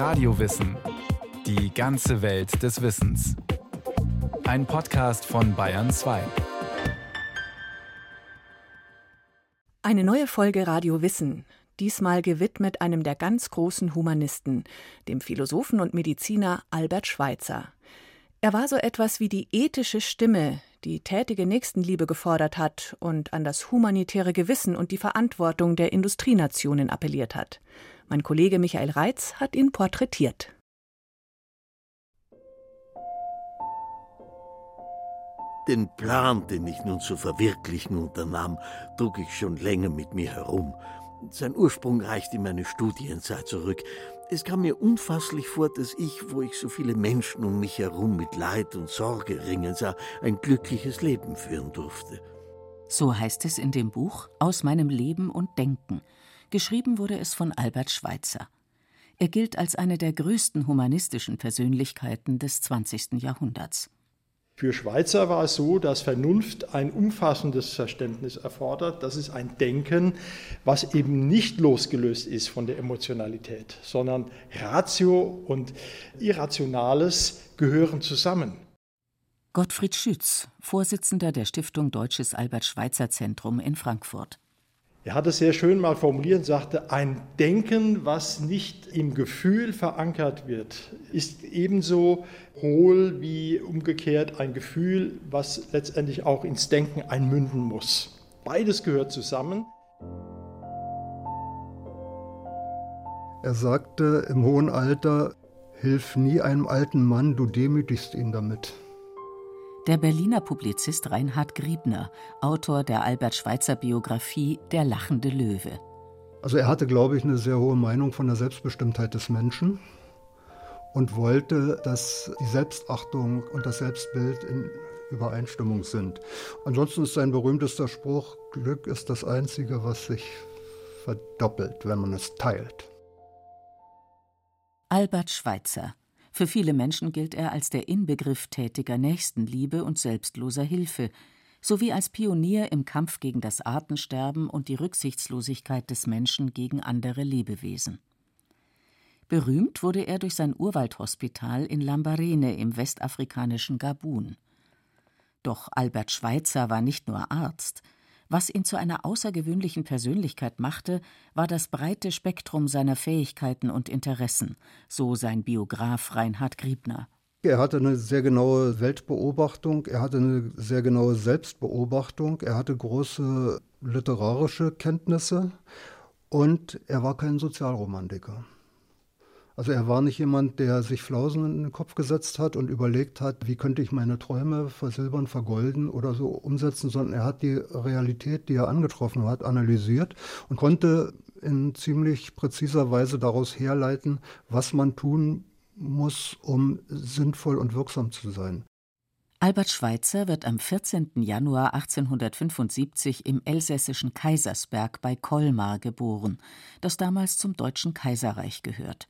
Radiowissen. Die ganze Welt des Wissens. Ein Podcast von Bayern 2. Eine neue Folge Radio Wissen. Diesmal gewidmet einem der ganz großen Humanisten, dem Philosophen und Mediziner Albert Schweitzer. Er war so etwas wie die ethische Stimme, die tätige Nächstenliebe gefordert hat und an das humanitäre Gewissen und die Verantwortung der Industrienationen appelliert hat. Mein Kollege Michael Reitz hat ihn porträtiert. Den Plan, den ich nun zu verwirklichen unternahm, trug ich schon länger mit mir herum. Sein Ursprung reicht in meine Studienzeit zurück. Es kam mir unfasslich vor, dass ich, wo ich so viele Menschen um mich herum mit Leid und Sorge ringen sah, ein glückliches Leben führen durfte. So heißt es in dem Buch Aus meinem Leben und Denken. Geschrieben wurde es von Albert Schweitzer. Er gilt als eine der größten humanistischen Persönlichkeiten des 20. Jahrhunderts. Für Schweizer war es so, dass Vernunft ein umfassendes Verständnis erfordert. Das ist ein Denken, was eben nicht losgelöst ist von der Emotionalität, sondern Ratio und Irrationales gehören zusammen. Gottfried Schütz, Vorsitzender der Stiftung Deutsches Albert Schweitzer Zentrum in Frankfurt. Er hat es sehr schön mal formuliert und sagte, ein Denken, was nicht im Gefühl verankert wird, ist ebenso hohl wie umgekehrt ein Gefühl, was letztendlich auch ins Denken einmünden muss. Beides gehört zusammen. Er sagte im hohen Alter, Hilf nie einem alten Mann, du demütigst ihn damit. Der Berliner Publizist Reinhard Griebner, Autor der Albert Schweitzer Biografie Der lachende Löwe. Also er hatte, glaube ich, eine sehr hohe Meinung von der Selbstbestimmtheit des Menschen und wollte, dass die Selbstachtung und das Selbstbild in Übereinstimmung sind. Ansonsten ist sein berühmtester Spruch, Glück ist das Einzige, was sich verdoppelt, wenn man es teilt. Albert Schweitzer, für viele Menschen gilt er als der Inbegriff tätiger Nächstenliebe und selbstloser Hilfe, sowie als Pionier im Kampf gegen das Artensterben und die Rücksichtslosigkeit des Menschen gegen andere Lebewesen. Berühmt wurde er durch sein Urwaldhospital in Lambarene im westafrikanischen Gabun. Doch Albert Schweitzer war nicht nur Arzt, was ihn zu einer außergewöhnlichen Persönlichkeit machte, war das breite Spektrum seiner Fähigkeiten und Interessen, so sein Biograf Reinhard Griebner. Er hatte eine sehr genaue Weltbeobachtung, er hatte eine sehr genaue Selbstbeobachtung, er hatte große literarische Kenntnisse und er war kein Sozialromantiker. Also er war nicht jemand, der sich Flausen in den Kopf gesetzt hat und überlegt hat, wie könnte ich meine Träume versilbern, vergolden oder so umsetzen, sondern er hat die Realität, die er angetroffen hat, analysiert und konnte in ziemlich präziser Weise daraus herleiten, was man tun muss, um sinnvoll und wirksam zu sein. Albert Schweitzer wird am 14. Januar 1875 im elsässischen Kaisersberg bei Colmar geboren, das damals zum Deutschen Kaiserreich gehört.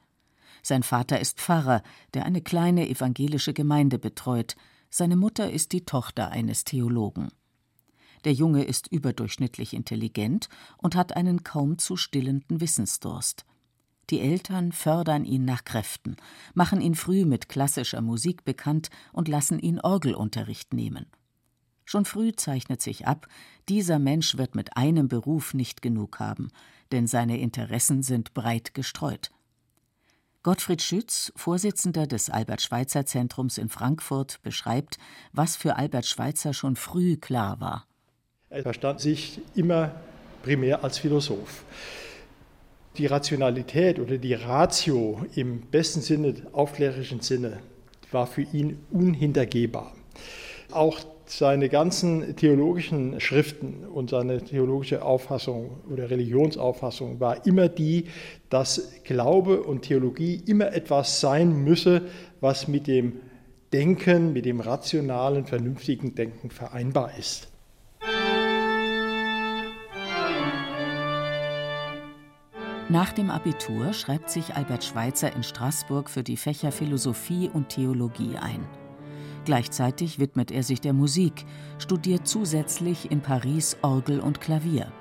Sein Vater ist Pfarrer, der eine kleine evangelische Gemeinde betreut. Seine Mutter ist die Tochter eines Theologen. Der Junge ist überdurchschnittlich intelligent und hat einen kaum zu stillenden Wissensdurst. Die Eltern fördern ihn nach Kräften, machen ihn früh mit klassischer Musik bekannt und lassen ihn Orgelunterricht nehmen. Schon früh zeichnet sich ab, dieser Mensch wird mit einem Beruf nicht genug haben, denn seine Interessen sind breit gestreut. Gottfried Schütz, Vorsitzender des Albert-Schweitzer-Zentrums in Frankfurt, beschreibt, was für Albert Schweitzer schon früh klar war. Er verstand sich immer primär als Philosoph. Die Rationalität oder die Ratio im besten Sinne, aufklärischen Sinne, war für ihn unhintergehbar. Auch seine ganzen theologischen Schriften und seine theologische Auffassung oder Religionsauffassung war immer die, dass Glaube und Theologie immer etwas sein müsse, was mit dem Denken, mit dem rationalen, vernünftigen Denken vereinbar ist. Nach dem Abitur schreibt sich Albert Schweitzer in Straßburg für die Fächer Philosophie und Theologie ein. Gleichzeitig widmet er sich der Musik, studiert zusätzlich in Paris Orgel und Klavier.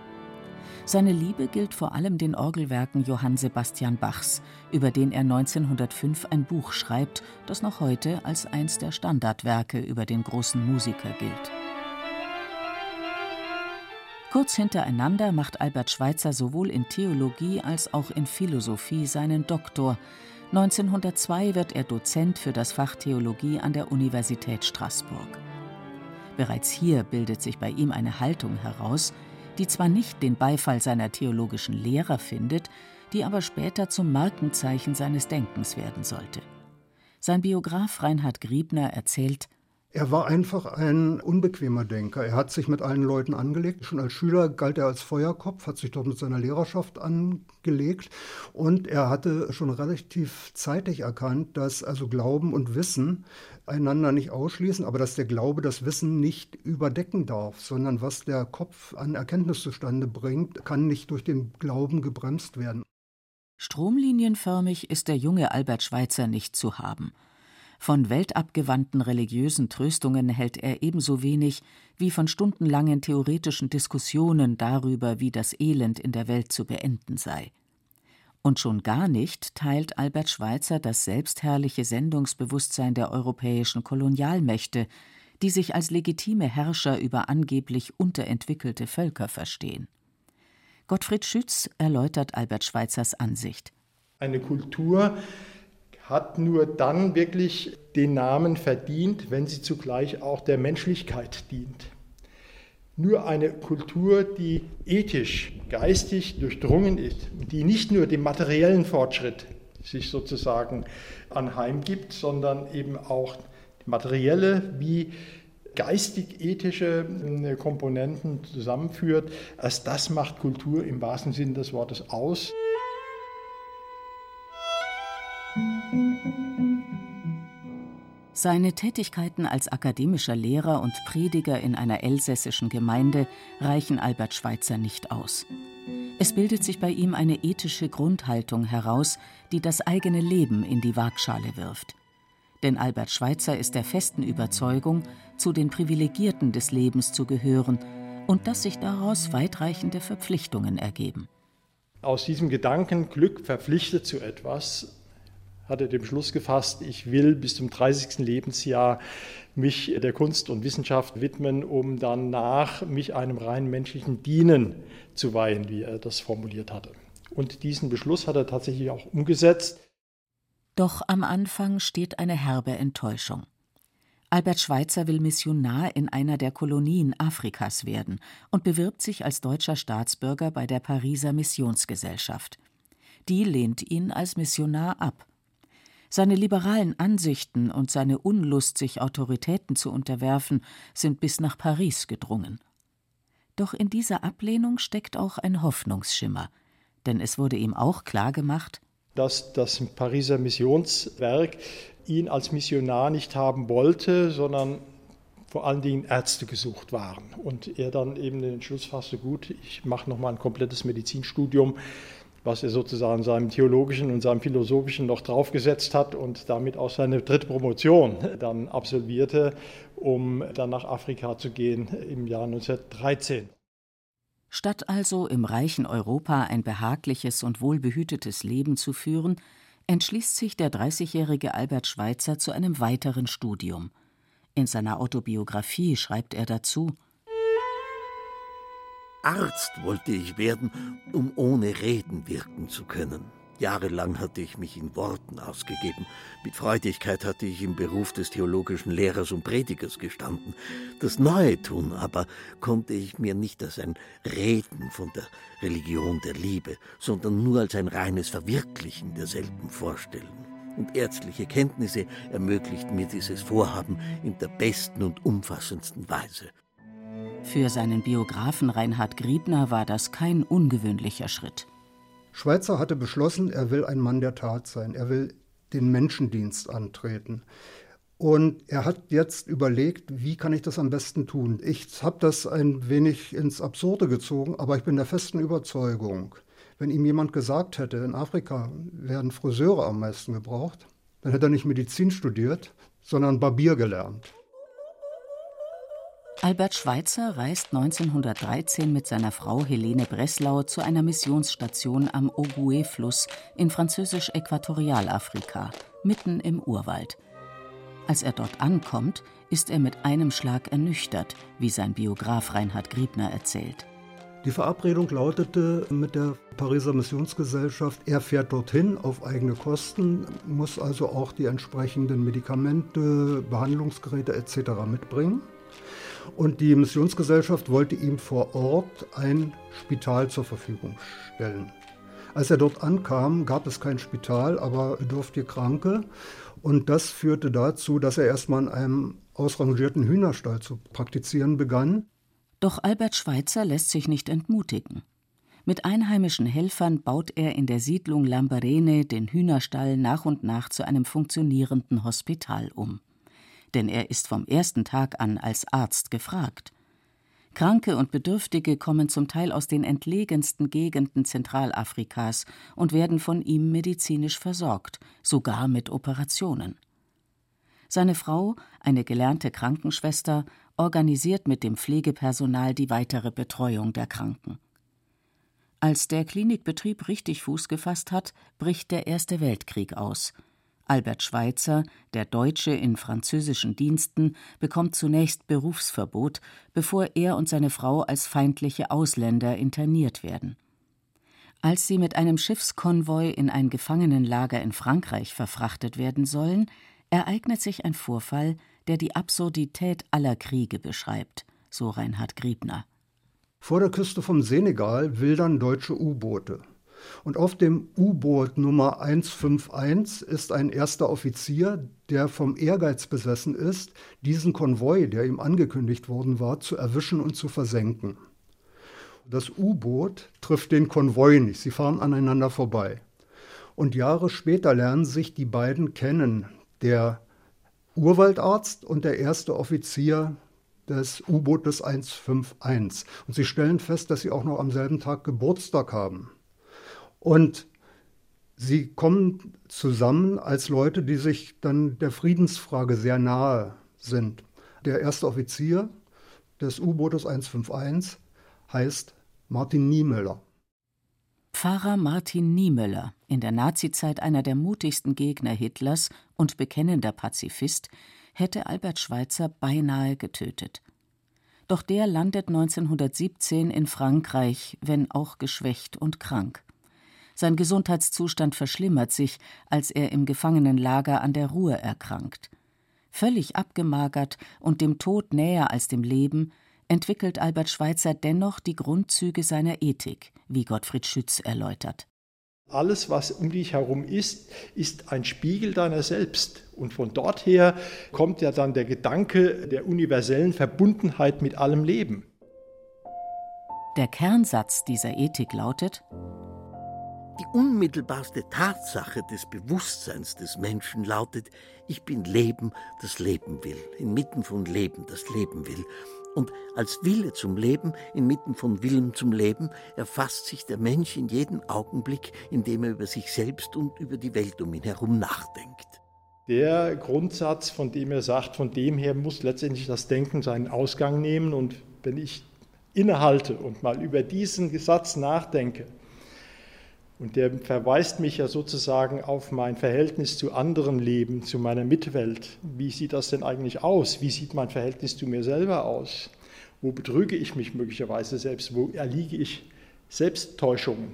Seine Liebe gilt vor allem den Orgelwerken Johann Sebastian Bachs, über den er 1905 ein Buch schreibt, das noch heute als eins der Standardwerke über den großen Musiker gilt. Kurz hintereinander macht Albert Schweitzer sowohl in Theologie als auch in Philosophie seinen Doktor. 1902 wird er Dozent für das Fach Theologie an der Universität Straßburg. Bereits hier bildet sich bei ihm eine Haltung heraus, die zwar nicht den Beifall seiner theologischen Lehrer findet, die aber später zum Markenzeichen seines Denkens werden sollte. Sein Biograf Reinhard Griebner erzählt, er war einfach ein unbequemer Denker. Er hat sich mit allen Leuten angelegt. Schon als Schüler galt er als Feuerkopf, hat sich dort mit seiner Lehrerschaft angelegt. Und er hatte schon relativ zeitig erkannt, dass also Glauben und Wissen einander nicht ausschließen, aber dass der Glaube das Wissen nicht überdecken darf, sondern was der Kopf an Erkenntnis zustande bringt, kann nicht durch den Glauben gebremst werden. Stromlinienförmig ist der junge Albert Schweitzer nicht zu haben. Von weltabgewandten religiösen Tröstungen hält er ebenso wenig wie von stundenlangen theoretischen Diskussionen darüber, wie das Elend in der Welt zu beenden sei. Und schon gar nicht teilt Albert Schweitzer das selbstherrliche Sendungsbewusstsein der europäischen Kolonialmächte, die sich als legitime Herrscher über angeblich unterentwickelte Völker verstehen. Gottfried Schütz erläutert Albert Schweitzers Ansicht. Eine Kultur, hat nur dann wirklich den Namen verdient, wenn sie zugleich auch der Menschlichkeit dient. Nur eine Kultur, die ethisch, geistig durchdrungen ist, die nicht nur dem materiellen Fortschritt sich sozusagen anheimgibt, sondern eben auch materielle wie geistig-ethische äh, Komponenten zusammenführt, erst das macht Kultur im wahrsten Sinne des Wortes aus. Seine Tätigkeiten als akademischer Lehrer und Prediger in einer elsässischen Gemeinde reichen Albert Schweitzer nicht aus. Es bildet sich bei ihm eine ethische Grundhaltung heraus, die das eigene Leben in die Waagschale wirft. Denn Albert Schweitzer ist der festen Überzeugung, zu den Privilegierten des Lebens zu gehören und dass sich daraus weitreichende Verpflichtungen ergeben. Aus diesem Gedanken, Glück verpflichtet zu etwas, hat er den Beschluss gefasst, ich will bis zum 30. Lebensjahr mich der Kunst und Wissenschaft widmen, um danach mich einem rein menschlichen Dienen zu weihen, wie er das formuliert hatte. Und diesen Beschluss hat er tatsächlich auch umgesetzt. Doch am Anfang steht eine herbe Enttäuschung. Albert Schweitzer will Missionar in einer der Kolonien Afrikas werden und bewirbt sich als deutscher Staatsbürger bei der Pariser Missionsgesellschaft. Die lehnt ihn als Missionar ab seine liberalen Ansichten und seine Unlust, sich Autoritäten zu unterwerfen, sind bis nach Paris gedrungen. Doch in dieser Ablehnung steckt auch ein Hoffnungsschimmer, denn es wurde ihm auch klargemacht, dass das Pariser Missionswerk ihn als Missionar nicht haben wollte, sondern vor allen Dingen Ärzte gesucht waren. Und er dann eben den Entschluss fasste, gut, ich mache nochmal ein komplettes Medizinstudium, was er sozusagen seinem theologischen und seinem philosophischen noch draufgesetzt hat und damit auch seine dritte Promotion dann absolvierte, um dann nach Afrika zu gehen im Jahr 1913. Statt also im reichen Europa ein behagliches und wohlbehütetes Leben zu führen, entschließt sich der 30-jährige Albert Schweitzer zu einem weiteren Studium. In seiner Autobiografie schreibt er dazu Arzt wollte ich werden, um ohne Reden wirken zu können. Jahrelang hatte ich mich in Worten ausgegeben. Mit Freudigkeit hatte ich im Beruf des theologischen Lehrers und Predigers gestanden. Das Neue tun aber konnte ich mir nicht als ein Reden von der Religion der Liebe, sondern nur als ein reines Verwirklichen derselben vorstellen. Und ärztliche Kenntnisse ermöglichten mir dieses Vorhaben in der besten und umfassendsten Weise. Für seinen Biografen Reinhard Griebner war das kein ungewöhnlicher Schritt. Schweitzer hatte beschlossen, er will ein Mann der Tat sein. Er will den Menschendienst antreten. Und er hat jetzt überlegt, wie kann ich das am besten tun. Ich habe das ein wenig ins Absurde gezogen, aber ich bin der festen Überzeugung, wenn ihm jemand gesagt hätte, in Afrika werden Friseure am meisten gebraucht, dann hätte er nicht Medizin studiert, sondern Barbier gelernt. Albert Schweitzer reist 1913 mit seiner Frau Helene Breslau zu einer Missionsstation am Ogooué-Fluss in französisch-Äquatorialafrika, mitten im Urwald. Als er dort ankommt, ist er mit einem Schlag ernüchtert, wie sein Biograf Reinhard Griebner erzählt. Die Verabredung lautete mit der Pariser Missionsgesellschaft, er fährt dorthin auf eigene Kosten, muss also auch die entsprechenden Medikamente, Behandlungsgeräte etc. mitbringen. Und die Missionsgesellschaft wollte ihm vor Ort ein Spital zur Verfügung stellen. Als er dort ankam, gab es kein Spital, aber bedurftige Kranke. Und das führte dazu, dass er erstmal in einem ausrangierten Hühnerstall zu praktizieren begann. Doch Albert Schweitzer lässt sich nicht entmutigen. Mit einheimischen Helfern baut er in der Siedlung Lambarene den Hühnerstall nach und nach zu einem funktionierenden Hospital um denn er ist vom ersten Tag an als Arzt gefragt. Kranke und Bedürftige kommen zum Teil aus den entlegensten Gegenden Zentralafrikas und werden von ihm medizinisch versorgt, sogar mit Operationen. Seine Frau, eine gelernte Krankenschwester, organisiert mit dem Pflegepersonal die weitere Betreuung der Kranken. Als der Klinikbetrieb richtig Fuß gefasst hat, bricht der Erste Weltkrieg aus – Albert Schweitzer, der Deutsche in französischen Diensten, bekommt zunächst Berufsverbot, bevor er und seine Frau als feindliche Ausländer interniert werden. Als sie mit einem Schiffskonvoi in ein Gefangenenlager in Frankreich verfrachtet werden sollen, ereignet sich ein Vorfall, der die Absurdität aller Kriege beschreibt, so Reinhard Griebner. Vor der Küste vom Senegal wildern deutsche U-Boote. Und auf dem U-Boot Nummer 151 ist ein erster Offizier, der vom Ehrgeiz besessen ist, diesen Konvoi, der ihm angekündigt worden war, zu erwischen und zu versenken. Das U-Boot trifft den Konvoi nicht, sie fahren aneinander vorbei. Und Jahre später lernen sich die beiden kennen, der Urwaldarzt und der erste Offizier des U-Bootes 151. Und sie stellen fest, dass sie auch noch am selben Tag Geburtstag haben. Und sie kommen zusammen als Leute, die sich dann der Friedensfrage sehr nahe sind. Der erste Offizier des U-Bootes 151 heißt Martin Niemöller. Pfarrer Martin Niemöller, in der Nazizeit einer der mutigsten Gegner Hitlers und bekennender Pazifist, hätte Albert Schweitzer beinahe getötet. Doch der landet 1917 in Frankreich, wenn auch geschwächt und krank. Sein Gesundheitszustand verschlimmert sich, als er im Gefangenenlager an der Ruhr erkrankt. Völlig abgemagert und dem Tod näher als dem Leben, entwickelt Albert Schweitzer dennoch die Grundzüge seiner Ethik, wie Gottfried Schütz erläutert. Alles, was um dich herum ist, ist ein Spiegel deiner selbst. Und von dort her kommt ja dann der Gedanke der universellen Verbundenheit mit allem Leben. Der Kernsatz dieser Ethik lautet die unmittelbarste Tatsache des Bewusstseins des Menschen lautet, ich bin Leben, das Leben will, inmitten von Leben, das Leben will. Und als Wille zum Leben, inmitten von Willen zum Leben, erfasst sich der Mensch in jedem Augenblick, in dem er über sich selbst und über die Welt um ihn herum nachdenkt. Der Grundsatz, von dem er sagt, von dem her muss letztendlich das Denken seinen Ausgang nehmen. Und wenn ich innehalte und mal über diesen Satz nachdenke, und der verweist mich ja sozusagen auf mein Verhältnis zu anderem Leben, zu meiner Mitwelt. Wie sieht das denn eigentlich aus? Wie sieht mein Verhältnis zu mir selber aus? Wo betrüge ich mich möglicherweise selbst? Wo erliege ich Selbsttäuschungen?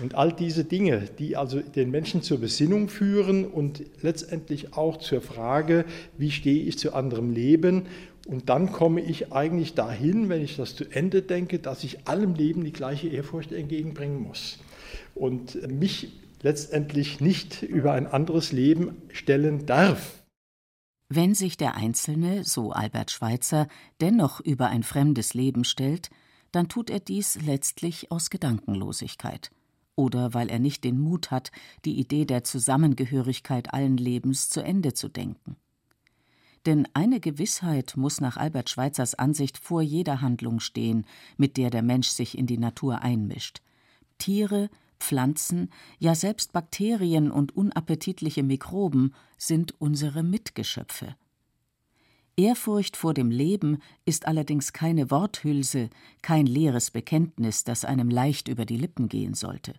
Und all diese Dinge, die also den Menschen zur Besinnung führen und letztendlich auch zur Frage, wie stehe ich zu anderem Leben? Und dann komme ich eigentlich dahin, wenn ich das zu Ende denke, dass ich allem Leben die gleiche Ehrfurcht entgegenbringen muss und mich letztendlich nicht über ein anderes Leben stellen darf. Wenn sich der Einzelne, so Albert Schweitzer, dennoch über ein fremdes Leben stellt, dann tut er dies letztlich aus Gedankenlosigkeit oder weil er nicht den Mut hat, die Idee der Zusammengehörigkeit allen Lebens zu Ende zu denken. Denn eine Gewissheit muss nach Albert Schweitzers Ansicht vor jeder Handlung stehen, mit der der Mensch sich in die Natur einmischt. Tiere, Pflanzen, ja selbst Bakterien und unappetitliche Mikroben sind unsere Mitgeschöpfe. Ehrfurcht vor dem Leben ist allerdings keine Worthülse, kein leeres Bekenntnis, das einem leicht über die Lippen gehen sollte.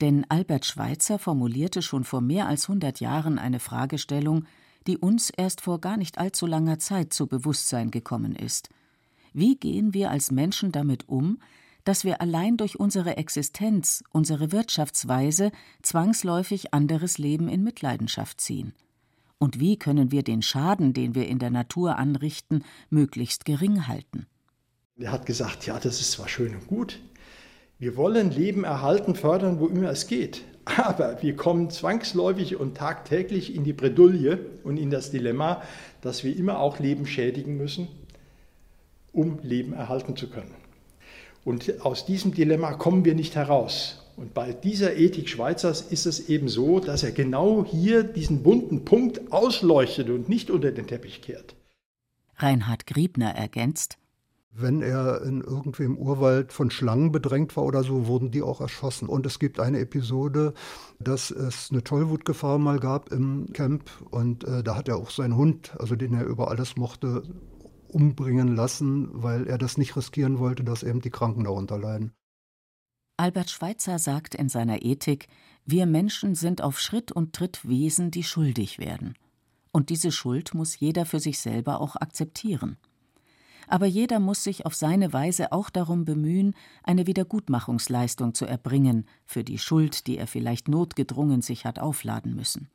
Denn Albert Schweitzer formulierte schon vor mehr als hundert Jahren eine Fragestellung, die uns erst vor gar nicht allzu langer Zeit zu Bewusstsein gekommen ist. Wie gehen wir als Menschen damit um, dass wir allein durch unsere Existenz, unsere Wirtschaftsweise zwangsläufig anderes Leben in Mitleidenschaft ziehen? Und wie können wir den Schaden, den wir in der Natur anrichten, möglichst gering halten? Er hat gesagt, ja, das ist zwar schön und gut, wir wollen Leben erhalten, fördern, wo immer es geht. Aber wir kommen zwangsläufig und tagtäglich in die Bredouille und in das Dilemma, dass wir immer auch Leben schädigen müssen, um Leben erhalten zu können. Und aus diesem Dilemma kommen wir nicht heraus. Und bei dieser Ethik Schweizers ist es eben so, dass er genau hier diesen bunten Punkt ausleuchtet und nicht unter den Teppich kehrt. Reinhard Griebner ergänzt, wenn er in irgendwie im Urwald von Schlangen bedrängt war oder so, wurden die auch erschossen. Und es gibt eine Episode, dass es eine Tollwutgefahr mal gab im Camp und äh, da hat er auch seinen Hund, also den er über alles mochte, umbringen lassen, weil er das nicht riskieren wollte, dass eben die Kranken darunter leiden. Albert Schweitzer sagt in seiner Ethik, wir Menschen sind auf Schritt und Tritt Wesen, die schuldig werden. Und diese Schuld muss jeder für sich selber auch akzeptieren aber jeder muss sich auf seine Weise auch darum bemühen, eine Wiedergutmachungsleistung zu erbringen für die Schuld, die er vielleicht notgedrungen sich hat aufladen müssen.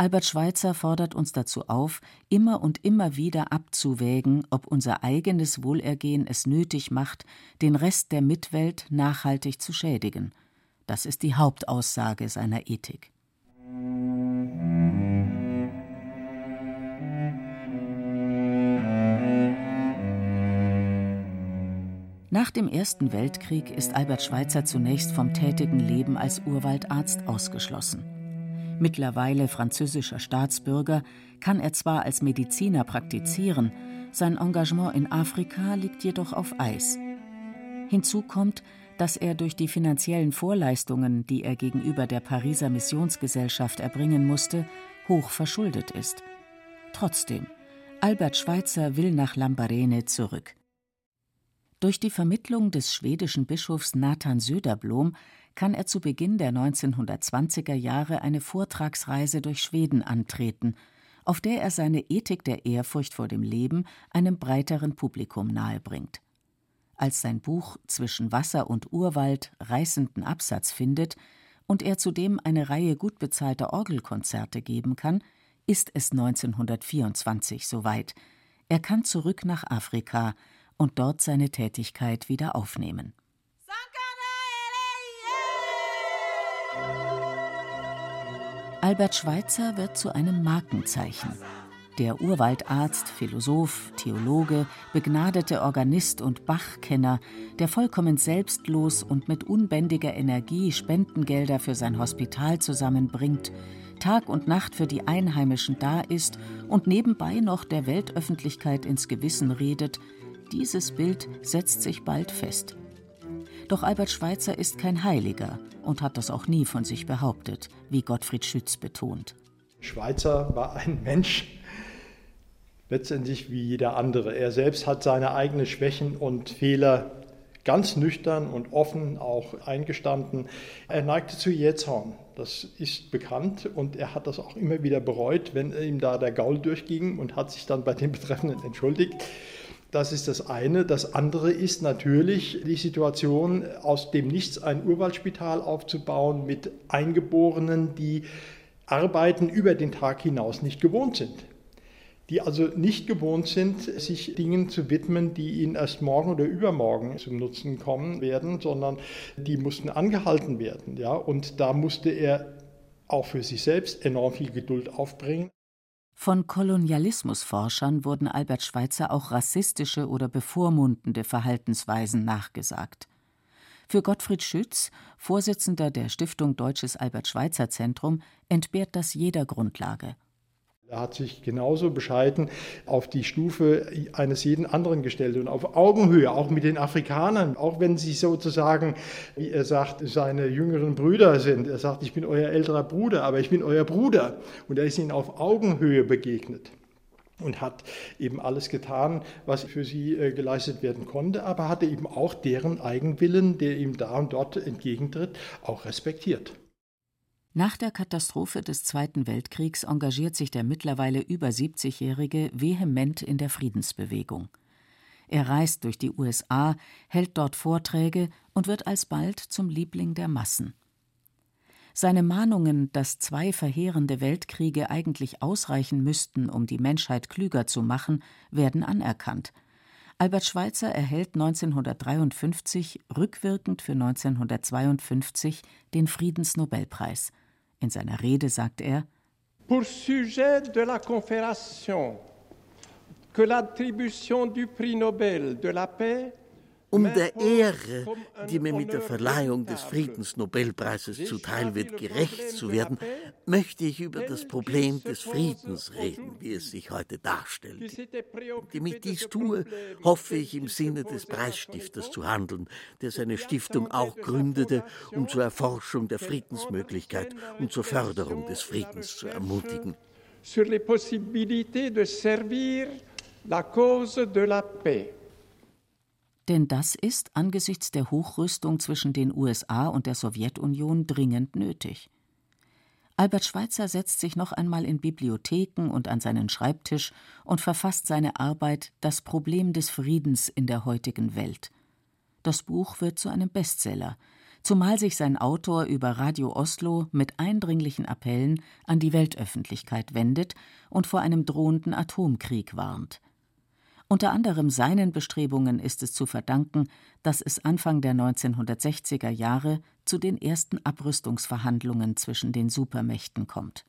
Albert Schweitzer fordert uns dazu auf, immer und immer wieder abzuwägen, ob unser eigenes Wohlergehen es nötig macht, den Rest der Mitwelt nachhaltig zu schädigen. Das ist die Hauptaussage seiner Ethik. Nach dem Ersten Weltkrieg ist Albert Schweitzer zunächst vom tätigen Leben als Urwaldarzt ausgeschlossen. Mittlerweile französischer Staatsbürger kann er zwar als Mediziner praktizieren, sein Engagement in Afrika liegt jedoch auf Eis. Hinzu kommt, dass er durch die finanziellen Vorleistungen, die er gegenüber der Pariser Missionsgesellschaft erbringen musste, hoch verschuldet ist. Trotzdem, Albert Schweitzer will nach Lambarene zurück. Durch die Vermittlung des schwedischen Bischofs Nathan Söderblom kann er zu Beginn der 1920er Jahre eine Vortragsreise durch Schweden antreten, auf der er seine Ethik der Ehrfurcht vor dem Leben einem breiteren Publikum nahebringt. Als sein Buch Zwischen Wasser und Urwald reißenden Absatz findet und er zudem eine Reihe gut bezahlter Orgelkonzerte geben kann, ist es 1924 soweit. Er kann zurück nach Afrika, und dort seine Tätigkeit wieder aufnehmen. Albert Schweitzer wird zu einem Markenzeichen. Der Urwaldarzt, Philosoph, Theologe, begnadete Organist und Bachkenner, der vollkommen selbstlos und mit unbändiger Energie Spendengelder für sein Hospital zusammenbringt, Tag und Nacht für die Einheimischen da ist und nebenbei noch der Weltöffentlichkeit ins Gewissen redet, dieses Bild setzt sich bald fest. Doch Albert Schweitzer ist kein Heiliger und hat das auch nie von sich behauptet, wie Gottfried Schütz betont. Schweitzer war ein Mensch, letztendlich wie jeder andere. Er selbst hat seine eigenen Schwächen und Fehler ganz nüchtern und offen auch eingestanden. Er neigte zu Jähzorn, das ist bekannt und er hat das auch immer wieder bereut, wenn ihm da der Gaul durchging und hat sich dann bei den Betreffenden entschuldigt. Das ist das eine. Das andere ist natürlich die Situation, aus dem Nichts ein Urwaldspital aufzubauen mit Eingeborenen, die Arbeiten über den Tag hinaus nicht gewohnt sind. Die also nicht gewohnt sind, sich Dingen zu widmen, die ihnen erst morgen oder übermorgen zum Nutzen kommen werden, sondern die mussten angehalten werden. Ja? Und da musste er auch für sich selbst enorm viel Geduld aufbringen. Von Kolonialismusforschern wurden Albert Schweitzer auch rassistische oder bevormundende Verhaltensweisen nachgesagt. Für Gottfried Schütz, Vorsitzender der Stiftung Deutsches Albert Schweitzer Zentrum, entbehrt das jeder Grundlage. Er hat sich genauso bescheiden auf die Stufe eines jeden anderen gestellt und auf Augenhöhe, auch mit den Afrikanern, auch wenn sie sozusagen, wie er sagt, seine jüngeren Brüder sind. Er sagt, ich bin euer älterer Bruder, aber ich bin euer Bruder. Und er ist ihnen auf Augenhöhe begegnet. und hat eben alles getan, was für sie äh, geleistet werden konnte, aber hatte eben auch deren Eigenwillen, der ihm da und dort entgegentritt, auch respektiert. Nach der Katastrophe des Zweiten Weltkriegs engagiert sich der mittlerweile über 70-Jährige vehement in der Friedensbewegung. Er reist durch die USA, hält dort Vorträge und wird alsbald zum Liebling der Massen. Seine Mahnungen, dass zwei verheerende Weltkriege eigentlich ausreichen müssten, um die Menschheit klüger zu machen, werden anerkannt. Albert Schweitzer erhält 1953 rückwirkend für 1952 den Friedensnobelpreis. In seiner Rede sagt er: Pour sujet de la confération que l'attribution du prix Nobel de la paix um der Ehre, die mir mit der Verleihung des Friedensnobelpreises zuteil wird, gerecht zu werden, möchte ich über das Problem des Friedens reden, wie es sich heute darstellt. Indem ich dies tue, hoffe ich im Sinne des Preisstifters zu handeln, der seine Stiftung auch gründete, um zur Erforschung der Friedensmöglichkeit und zur Förderung des Friedens zu ermutigen. Sur les possibilités de servir la cause de la paix. Denn das ist angesichts der Hochrüstung zwischen den USA und der Sowjetunion dringend nötig. Albert Schweitzer setzt sich noch einmal in Bibliotheken und an seinen Schreibtisch und verfasst seine Arbeit Das Problem des Friedens in der heutigen Welt. Das Buch wird zu einem Bestseller, zumal sich sein Autor über Radio Oslo mit eindringlichen Appellen an die Weltöffentlichkeit wendet und vor einem drohenden Atomkrieg warnt. Unter anderem seinen Bestrebungen ist es zu verdanken, dass es Anfang der 1960er Jahre zu den ersten Abrüstungsverhandlungen zwischen den Supermächten kommt.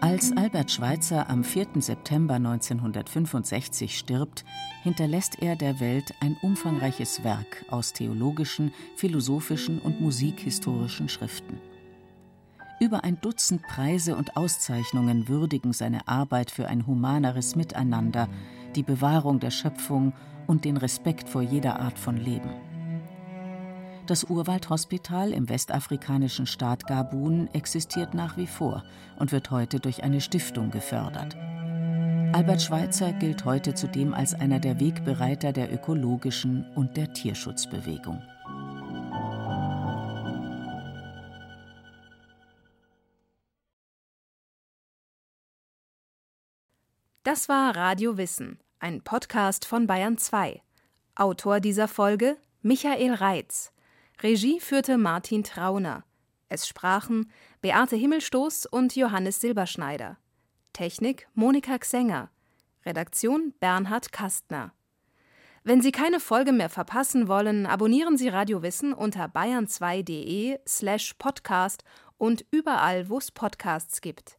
Als Albert Schweitzer am 4. September 1965 stirbt, hinterlässt er der Welt ein umfangreiches Werk aus theologischen, philosophischen und musikhistorischen Schriften. Über ein Dutzend Preise und Auszeichnungen würdigen seine Arbeit für ein humaneres Miteinander, die Bewahrung der Schöpfung und den Respekt vor jeder Art von Leben. Das Urwaldhospital im westafrikanischen Staat Gabun existiert nach wie vor und wird heute durch eine Stiftung gefördert. Albert Schweitzer gilt heute zudem als einer der Wegbereiter der ökologischen und der Tierschutzbewegung. Das war Radio Wissen, ein Podcast von Bayern 2. Autor dieser Folge Michael Reitz. Regie führte Martin Trauner. Es sprachen Beate Himmelstoß und Johannes Silberschneider. Technik Monika Xenger. Redaktion Bernhard Kastner. Wenn Sie keine Folge mehr verpassen wollen, abonnieren Sie Radio Wissen unter bayern2.de slash podcast und überall, wo es Podcasts gibt.